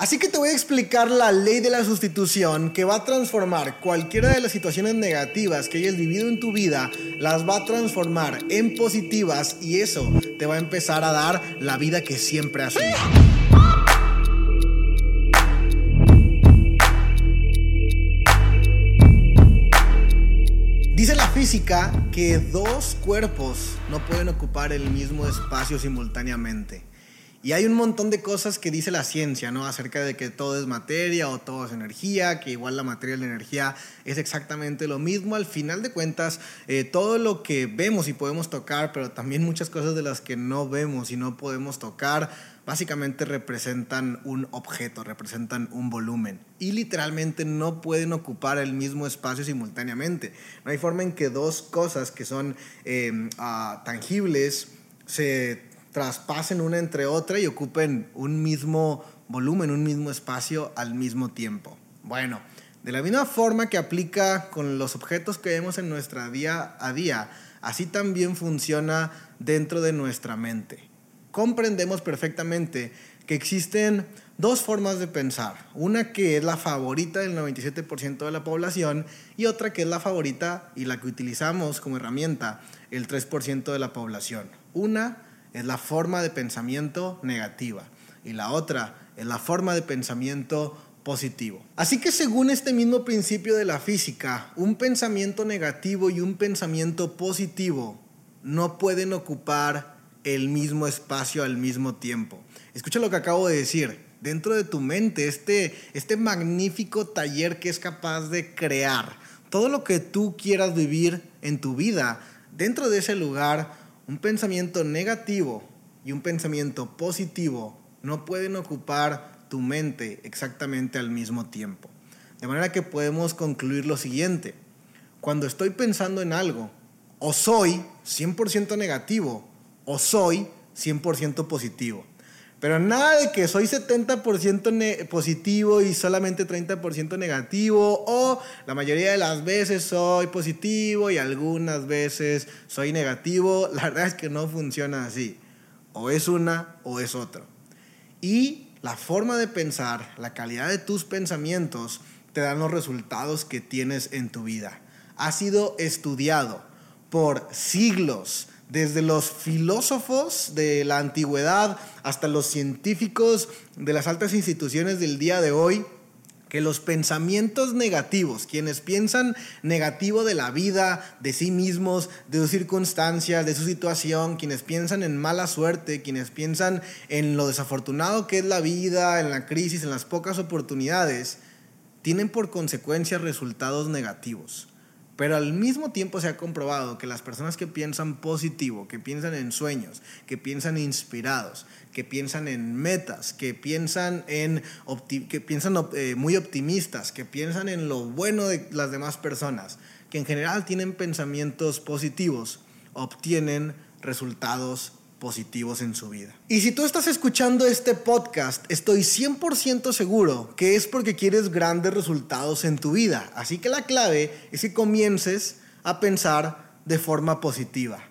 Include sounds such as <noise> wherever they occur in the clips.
Así que te voy a explicar la ley de la sustitución que va a transformar cualquiera de las situaciones negativas que hayas vivido en tu vida, las va a transformar en positivas y eso te va a empezar a dar la vida que siempre has soñado. Dice la física que dos cuerpos no pueden ocupar el mismo espacio simultáneamente. Y hay un montón de cosas que dice la ciencia, ¿no? Acerca de que todo es materia o todo es energía, que igual la materia y la energía es exactamente lo mismo. Al final de cuentas, eh, todo lo que vemos y podemos tocar, pero también muchas cosas de las que no vemos y no podemos tocar, básicamente representan un objeto, representan un volumen. Y literalmente no pueden ocupar el mismo espacio simultáneamente. No hay forma en que dos cosas que son eh, ah, tangibles se traspasen una entre otra y ocupen un mismo volumen, un mismo espacio al mismo tiempo. Bueno, de la misma forma que aplica con los objetos que vemos en nuestra día a día, así también funciona dentro de nuestra mente. Comprendemos perfectamente que existen dos formas de pensar. Una que es la favorita del 97% de la población y otra que es la favorita y la que utilizamos como herramienta el 3% de la población. Una es la forma de pensamiento negativa y la otra es la forma de pensamiento positivo. Así que según este mismo principio de la física, un pensamiento negativo y un pensamiento positivo no pueden ocupar el mismo espacio al mismo tiempo. Escucha lo que acabo de decir. Dentro de tu mente, este, este magnífico taller que es capaz de crear todo lo que tú quieras vivir en tu vida, dentro de ese lugar un pensamiento negativo y un pensamiento positivo no pueden ocupar tu mente exactamente al mismo tiempo. De manera que podemos concluir lo siguiente. Cuando estoy pensando en algo, o soy 100% negativo o soy 100% positivo. Pero nada de que soy 70% positivo y solamente 30% negativo, o la mayoría de las veces soy positivo y algunas veces soy negativo. <laughs> La verdad es que no funciona así. O es una o es otra. Y la forma de pensar, la calidad de tus pensamientos, te dan los resultados que tienes en tu vida. Ha sido estudiado por siglos desde los filósofos de la antigüedad hasta los científicos de las altas instituciones del día de hoy, que los pensamientos negativos, quienes piensan negativo de la vida, de sí mismos, de sus circunstancias, de su situación, quienes piensan en mala suerte, quienes piensan en lo desafortunado que es la vida, en la crisis, en las pocas oportunidades, tienen por consecuencia resultados negativos. Pero al mismo tiempo se ha comprobado que las personas que piensan positivo, que piensan en sueños, que piensan inspirados, que piensan en metas, que piensan, en que piensan eh, muy optimistas, que piensan en lo bueno de las demás personas, que en general tienen pensamientos positivos, obtienen resultados positivos en su vida. Y si tú estás escuchando este podcast, estoy 100% seguro que es porque quieres grandes resultados en tu vida. Así que la clave es que comiences a pensar de forma positiva.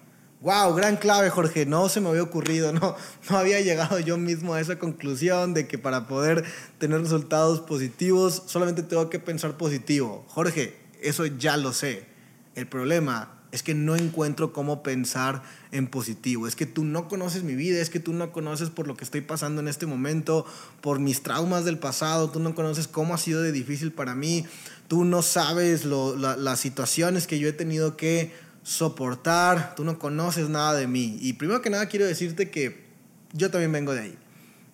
Wow, gran clave, Jorge. No se me había ocurrido, <laughs> no, no había llegado yo mismo a esa conclusión de que para poder tener resultados positivos solamente tengo que pensar positivo. Jorge, eso ya lo sé. El problema es que no encuentro cómo pensar en positivo. Es que tú no conoces mi vida, es que tú no conoces por lo que estoy pasando en este momento, por mis traumas del pasado, tú no conoces cómo ha sido de difícil para mí, tú no sabes las situaciones que yo he tenido que soportar, tú no conoces nada de mí. Y primero que nada quiero decirte que yo también vengo de ahí.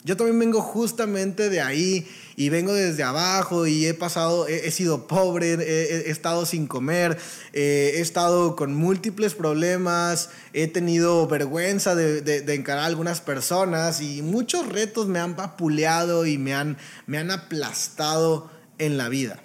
Yo también vengo justamente de ahí y vengo desde abajo y he pasado, he, sido pobre, he, estado sin comer, eh, he estado con múltiples problemas, he tenido vergüenza de, de, encarar a algunas personas y muchos retos me han vapuleado y me han, me han aplastado en la vida.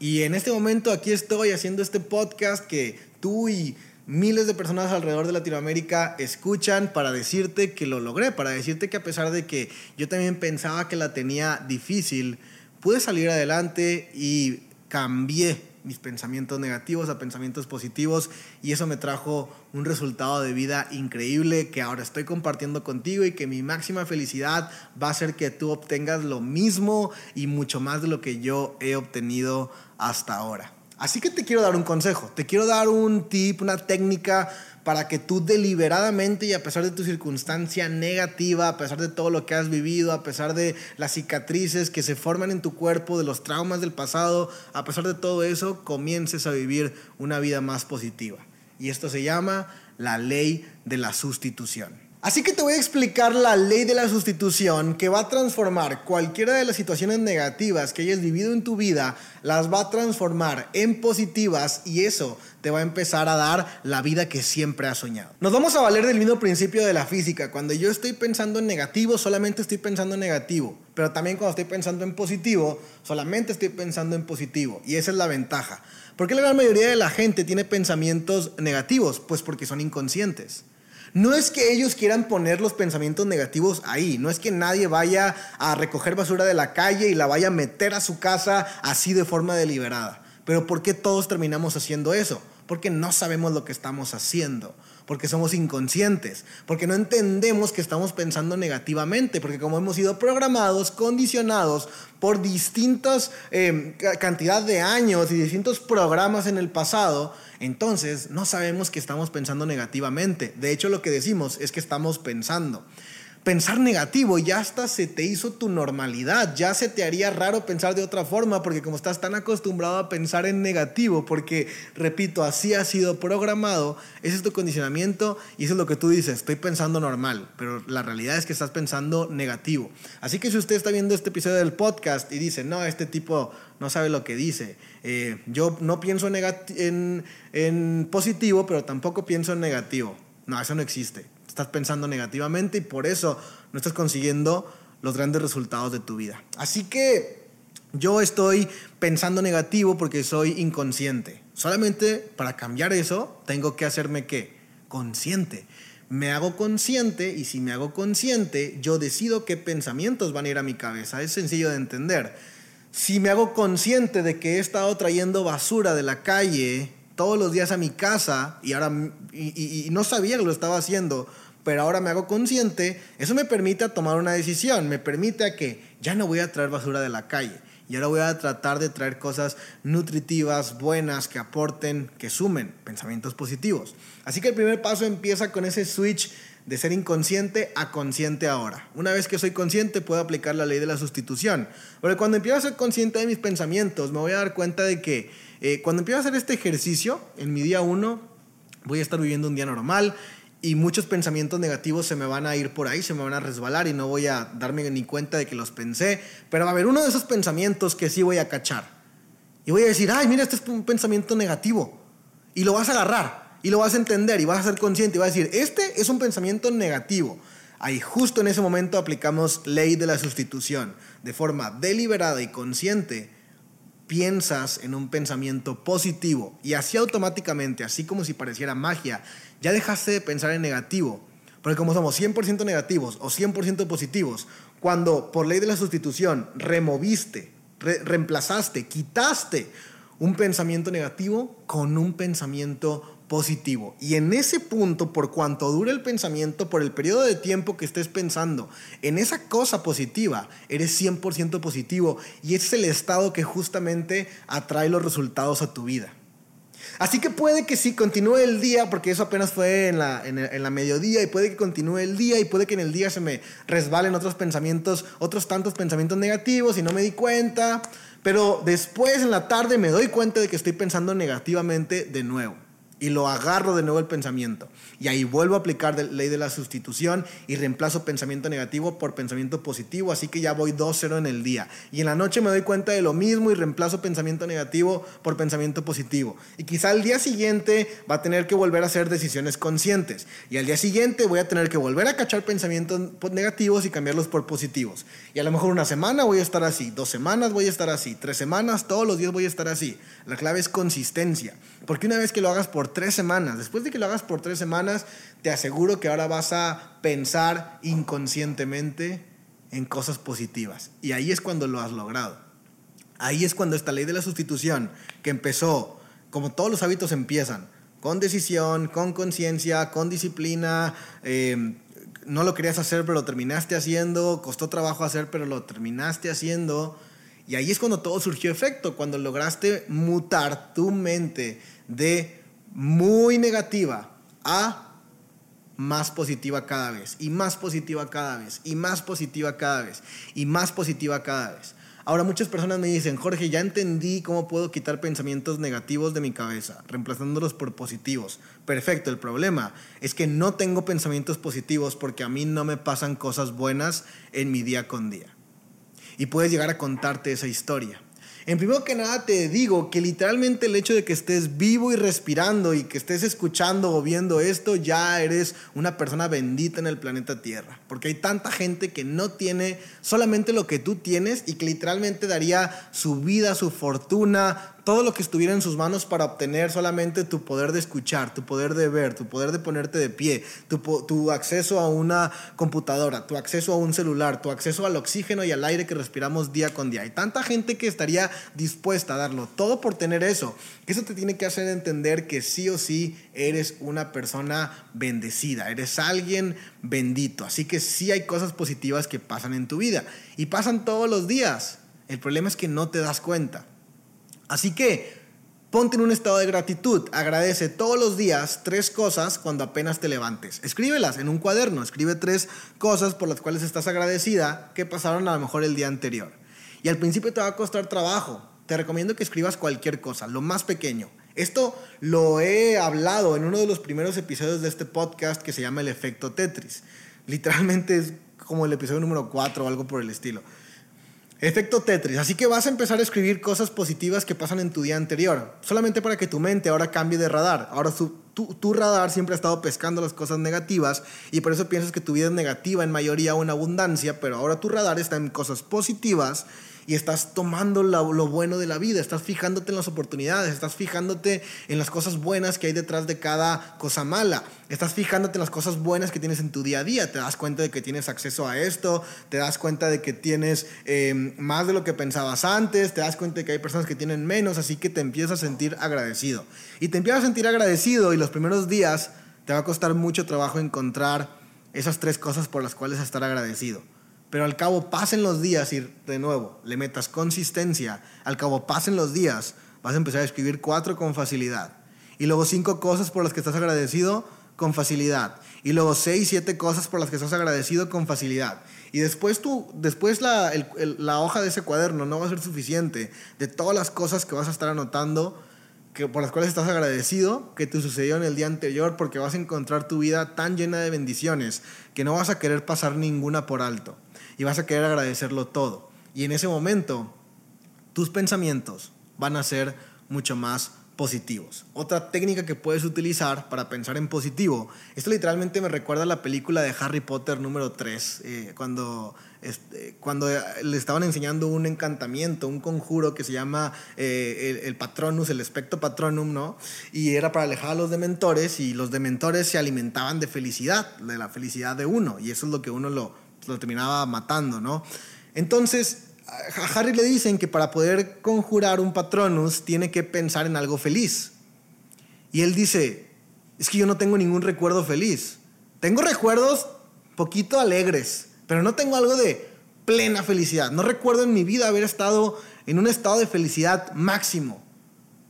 Y en este momento aquí estoy haciendo este podcast que tú y miles de personas alrededor de Latinoamérica escuchan para decirte que lo logré, para decirte que a pesar de que yo también pensaba que la tenía difícil, pude salir adelante y cambié mis pensamientos negativos a pensamientos positivos y eso me trajo un resultado de vida increíble que ahora estoy compartiendo contigo y que mi máxima felicidad va a ser que tú obtengas lo mismo y mucho más de lo que yo he obtenido hasta ahora. Así que te quiero dar un consejo, te quiero dar un tip, una técnica para que tú deliberadamente y a pesar de tu circunstancia negativa, a pesar de todo lo que has vivido, a pesar de las cicatrices que se forman en tu cuerpo, de los traumas del pasado, a pesar de todo eso, comiences a vivir una vida más positiva. Y esto se llama la ley de la sustitución. Así que te voy a explicar la ley de la sustitución que va a transformar cualquiera de las situaciones negativas que hayas vivido en tu vida, las va a transformar en positivas y eso te va a empezar a dar la vida que siempre has soñado. Nos vamos a valer del mismo principio de la física. Cuando yo estoy pensando en negativo, solamente estoy pensando en negativo. Pero también cuando estoy pensando en positivo, solamente estoy pensando en positivo. Y esa es la ventaja. ¿Por qué la gran mayoría de la gente tiene pensamientos negativos? Pues porque son inconscientes. No es que ellos quieran poner los pensamientos negativos ahí, no es que nadie vaya a recoger basura de la calle y la vaya a meter a su casa así de forma deliberada. Pero ¿por qué todos terminamos haciendo eso? Porque no sabemos lo que estamos haciendo porque somos inconscientes, porque no entendemos que estamos pensando negativamente, porque como hemos sido programados, condicionados por distintas eh, cantidad de años y distintos programas en el pasado, entonces no sabemos que estamos pensando negativamente. De hecho, lo que decimos es que estamos pensando pensar negativo, ya hasta se te hizo tu normalidad, ya se te haría raro pensar de otra forma, porque como estás tan acostumbrado a pensar en negativo, porque, repito, así ha sido programado, ese es tu condicionamiento y eso es lo que tú dices, estoy pensando normal, pero la realidad es que estás pensando negativo. Así que si usted está viendo este episodio del podcast y dice, no, este tipo no sabe lo que dice, eh, yo no pienso en, en positivo, pero tampoco pienso en negativo. No, eso no existe estás pensando negativamente y por eso no estás consiguiendo los grandes resultados de tu vida. Así que yo estoy pensando negativo porque soy inconsciente. Solamente para cambiar eso tengo que hacerme qué? Consciente. Me hago consciente y si me hago consciente, yo decido qué pensamientos van a ir a mi cabeza. Es sencillo de entender. Si me hago consciente de que he estado trayendo basura de la calle todos los días a mi casa y ahora y, y no sabía que lo estaba haciendo, pero ahora me hago consciente, eso me permite tomar una decisión, me permite a que ya no voy a traer basura de la calle y ahora voy a tratar de traer cosas nutritivas, buenas, que aporten, que sumen, pensamientos positivos. Así que el primer paso empieza con ese switch de ser inconsciente a consciente ahora. Una vez que soy consciente puedo aplicar la ley de la sustitución. Porque cuando empiezo a ser consciente de mis pensamientos, me voy a dar cuenta de que eh, cuando empiezo a hacer este ejercicio, en mi día uno, voy a estar viviendo un día normal y muchos pensamientos negativos se me van a ir por ahí, se me van a resbalar y no voy a darme ni cuenta de que los pensé, pero va a haber uno de esos pensamientos que sí voy a cachar. Y voy a decir, ay, mira, este es un pensamiento negativo. Y lo vas a agarrar y lo vas a entender y vas a ser consciente y vas a decir, este es un pensamiento negativo. Ahí justo en ese momento aplicamos ley de la sustitución. De forma deliberada y consciente, piensas en un pensamiento positivo y así automáticamente, así como si pareciera magia, ya dejaste de pensar en negativo. Porque como somos 100% negativos o 100% positivos, cuando por ley de la sustitución removiste, reemplazaste, quitaste un pensamiento negativo con un pensamiento positivo. Y en ese punto, por cuanto dure el pensamiento, por el periodo de tiempo que estés pensando en esa cosa positiva, eres 100% positivo y es el estado que justamente atrae los resultados a tu vida. Así que puede que sí continúe el día, porque eso apenas fue en la, en, la mediodía, y puede que continúe el día, y puede que en el día se me resbalen otros pensamientos, otros tantos pensamientos negativos, y no me di cuenta, pero después en la tarde me doy cuenta de que estoy pensando negativamente de nuevo y lo agarro de nuevo el pensamiento. Y ahí vuelvo a aplicar la ley de la sustitución y reemplazo pensamiento negativo por pensamiento positivo, así que ya voy 2-0 en el día. Y en la noche me doy cuenta de lo mismo y reemplazo pensamiento negativo por pensamiento positivo. Y quizá al día siguiente va a tener que volver a hacer decisiones conscientes. Y al día siguiente voy a tener que volver a cachar pensamientos negativos y cambiarlos por positivos. Y a lo mejor una semana voy a estar así, dos semanas voy a estar así, tres semanas, todos los días voy a estar así. La clave es consistencia. Porque una vez que lo hagas por tres semanas. Después de que lo hagas por tres semanas, te aseguro que ahora vas a pensar inconscientemente en cosas positivas. Y ahí es cuando lo has logrado. Ahí es cuando esta ley de la sustitución, que empezó, como todos los hábitos empiezan, con decisión, con conciencia, con disciplina, eh, no lo querías hacer pero lo terminaste haciendo, costó trabajo hacer pero lo terminaste haciendo. Y ahí es cuando todo surgió efecto, cuando lograste mutar tu mente de muy negativa a más positiva cada vez, y más positiva cada vez, y más positiva cada vez, y más positiva cada vez. Ahora muchas personas me dicen, Jorge, ya entendí cómo puedo quitar pensamientos negativos de mi cabeza, reemplazándolos por positivos. Perfecto, el problema es que no tengo pensamientos positivos porque a mí no me pasan cosas buenas en mi día con día. Y puedes llegar a contarte esa historia. En primero que nada te digo que literalmente el hecho de que estés vivo y respirando y que estés escuchando o viendo esto, ya eres una persona bendita en el planeta Tierra. Porque hay tanta gente que no tiene solamente lo que tú tienes y que literalmente daría su vida, su fortuna, todo lo que estuviera en sus manos para obtener solamente tu poder de escuchar, tu poder de ver, tu poder de ponerte de pie, tu, acceso a una computadora, tu acceso a un celular, tu acceso al oxígeno y al aire que respiramos día con día. Hay tanta gente que estaría dispuesta a darlo todo por tener eso, eso te tiene que hacer entender que sí o sí eres una persona bendecida, eres alguien bendito. Así que sí hay cosas positivas que pasan en tu vida y pasan todos los días. El problema es que no te das cuenta. Así que ponte en un estado de gratitud. Agradece todos los días tres cosas cuando apenas te levantes. Escríbelas en un cuaderno. Escribe tres cosas por las cuales estás agradecida que pasaron a lo mejor el día anterior. Y al principio te va a costar trabajo. Te recomiendo que escribas cualquier cosa, lo más pequeño. Esto lo he hablado en uno de los primeros episodios de este podcast que se llama El efecto Tetris. Literalmente es como el episodio número 4 o algo por el estilo. Efecto Tetris. Así que vas a empezar a escribir cosas positivas que pasan en tu día anterior. Solamente para que tu mente ahora cambie de radar. Ahora tu, radar siempre ha estado pescando las cosas negativas y por eso piensas que tu vida es negativa en mayoría o en abundancia, pero ahora tu radar está en cosas positivas y estás tomando lo, bueno de la vida, estás fijándote en las oportunidades, estás fijándote en las cosas buenas que hay detrás de cada cosa mala, estás fijándote en las cosas buenas que tienes en tu día a día, te das cuenta de que tienes acceso a esto, te das cuenta de que tienes em, más de lo que pensabas antes, te das cuenta de que hay personas que tienen menos, así que te empiezas a sentir agradecido. Y te empiezas a sentir agradecido y los primeros días te va a costar mucho trabajo encontrar esas tres cosas por las cuales estar agradecido. Pero al cabo pasen los días y de nuevo le metas consistencia, al cabo pasen los días, vas a empezar a escribir cuatro con facilidad. Y luego cinco cosas por las que estás agradecido con facilidad. Y luego seis, siete cosas por las que estás agradecido con facilidad. Y después, tú, después la, la hoja de ese cuaderno no va a ser suficiente de todas las cosas que vas a estar anotando que, por las cuales estás agradecido que te sucedió en el día anterior porque vas a encontrar tu vida tan llena de bendiciones que no vas a querer pasar ninguna por alto y vas a querer agradecerlo todo. Y en ese momento, tus pensamientos van a ser mucho más positivos. Otra técnica que puedes utilizar para pensar en positivo, esto literalmente me recuerda a la película de Harry Potter número 3, eh, cuando, este, cuando le estaban enseñando un encantamiento, un conjuro que se llama eh, el, el, Patronus, el Espectro Patronum, ¿no? Y era para alejar a los dementores y los dementores se alimentaban de felicidad, de la felicidad de uno, y eso es lo que uno lo, lo terminaba matando, ¿no? Entonces, a Harry le dicen que para poder conjurar un patronus tiene que pensar en algo feliz. Y él dice, es que yo no tengo ningún recuerdo feliz. Tengo recuerdos poquito alegres, pero no tengo algo de plena felicidad. No recuerdo en mi vida haber estado en un estado de felicidad máximo.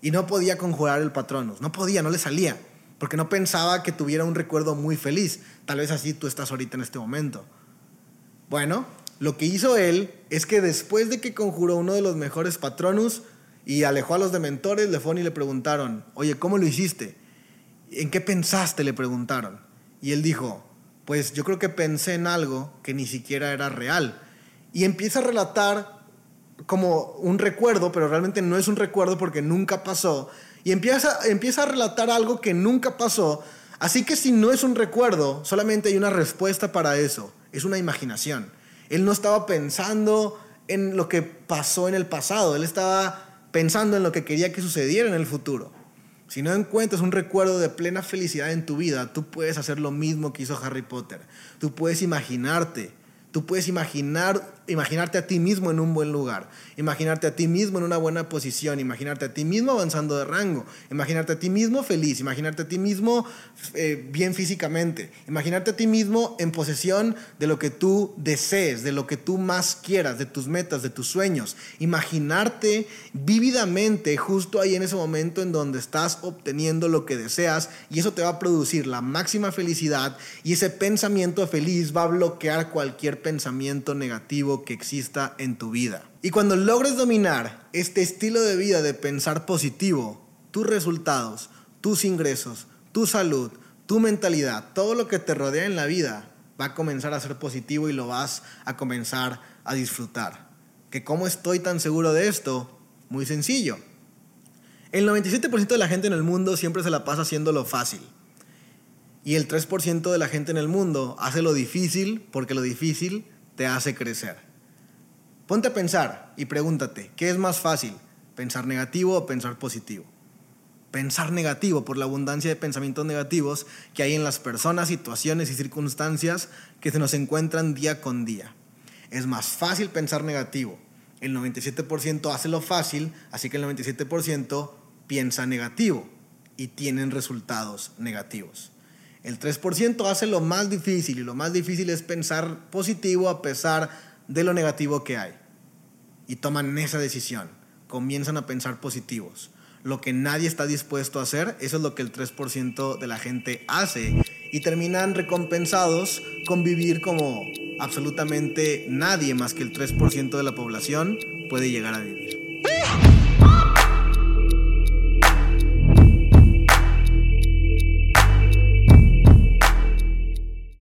Y no podía conjurar el patronus. No podía, no le salía. Porque no pensaba que tuviera un recuerdo muy feliz. Tal vez así tú estás ahorita en este momento. Bueno, lo que hizo él es que después de que conjuró uno de los mejores patronus y alejó a los dementores, le fueron y le preguntaron, oye, ¿cómo lo hiciste? ¿En qué pensaste? Le preguntaron. Y él dijo, pues yo creo que pensé en algo que ni siquiera era real. Y empieza a relatar como un recuerdo, pero realmente no es un recuerdo porque nunca pasó. Y empieza, empieza a relatar algo que nunca pasó. Así que si no es un recuerdo, solamente hay una respuesta para eso es una imaginación. Él no estaba pensando en lo que pasó en el pasado, él estaba pensando en lo que quería que sucediera en el futuro. Si no encuentras un recuerdo de plena felicidad en tu vida, tú puedes hacer lo mismo que hizo Harry Potter. Tú puedes imaginarte, tú puedes imaginar imaginarte a ti mismo en un buen lugar, imaginarte a ti mismo en una buena posición, imaginarte a ti mismo avanzando de rango, imaginarte a ti mismo feliz, imaginarte a ti mismo eh, bien físicamente, imaginarte a ti mismo en posesión de lo que tú desees, de lo que tú más quieras, de tus metas, de tus sueños, imaginarte vívidamente justo ahí en ese momento en donde estás obteniendo lo que deseas y eso te va a producir la máxima felicidad y ese pensamiento feliz va a bloquear cualquier pensamiento negativo que exista en tu vida. Y cuando logres dominar este estilo de vida de pensar positivo, tus resultados, tus ingresos, tu salud, tu mentalidad, todo lo que te rodea en la vida va a comenzar a ser positivo y lo vas a comenzar a disfrutar. ¿Que cómo estoy tan seguro de esto? Muy sencillo. El 97% de la gente en el mundo siempre se la pasa haciendo lo fácil. Y el 3% de la gente en el mundo hace lo difícil porque lo difícil te hace crecer. Ponte a pensar y pregúntate, ¿qué es más fácil? ¿Pensar negativo o pensar positivo? Pensar negativo por la abundancia de pensamientos negativos que hay en las personas, situaciones y circunstancias que se nos encuentran día con día. Es más fácil pensar negativo. El 97% hace lo fácil, así que el 97% piensa negativo y tienen resultados negativos. El 3% hace lo más difícil y lo más difícil es pensar positivo a pesar de lo negativo que hay. Y toman esa decisión, comienzan a pensar positivos. Lo que nadie está dispuesto a hacer, eso es lo que el 3% de la gente hace y terminan recompensados con vivir como absolutamente nadie más que el 3% de la población puede llegar a vivir.